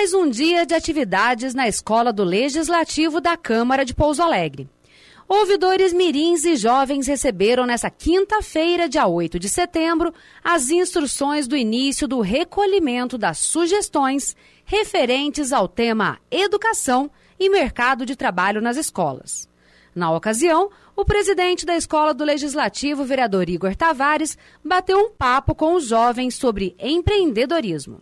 Mais um dia de atividades na Escola do Legislativo da Câmara de Pouso Alegre. Ouvidores mirins e jovens receberam nesta quinta-feira, dia 8 de setembro, as instruções do início do recolhimento das sugestões referentes ao tema educação e mercado de trabalho nas escolas. Na ocasião, o presidente da Escola do Legislativo, vereador Igor Tavares, bateu um papo com os jovens sobre empreendedorismo.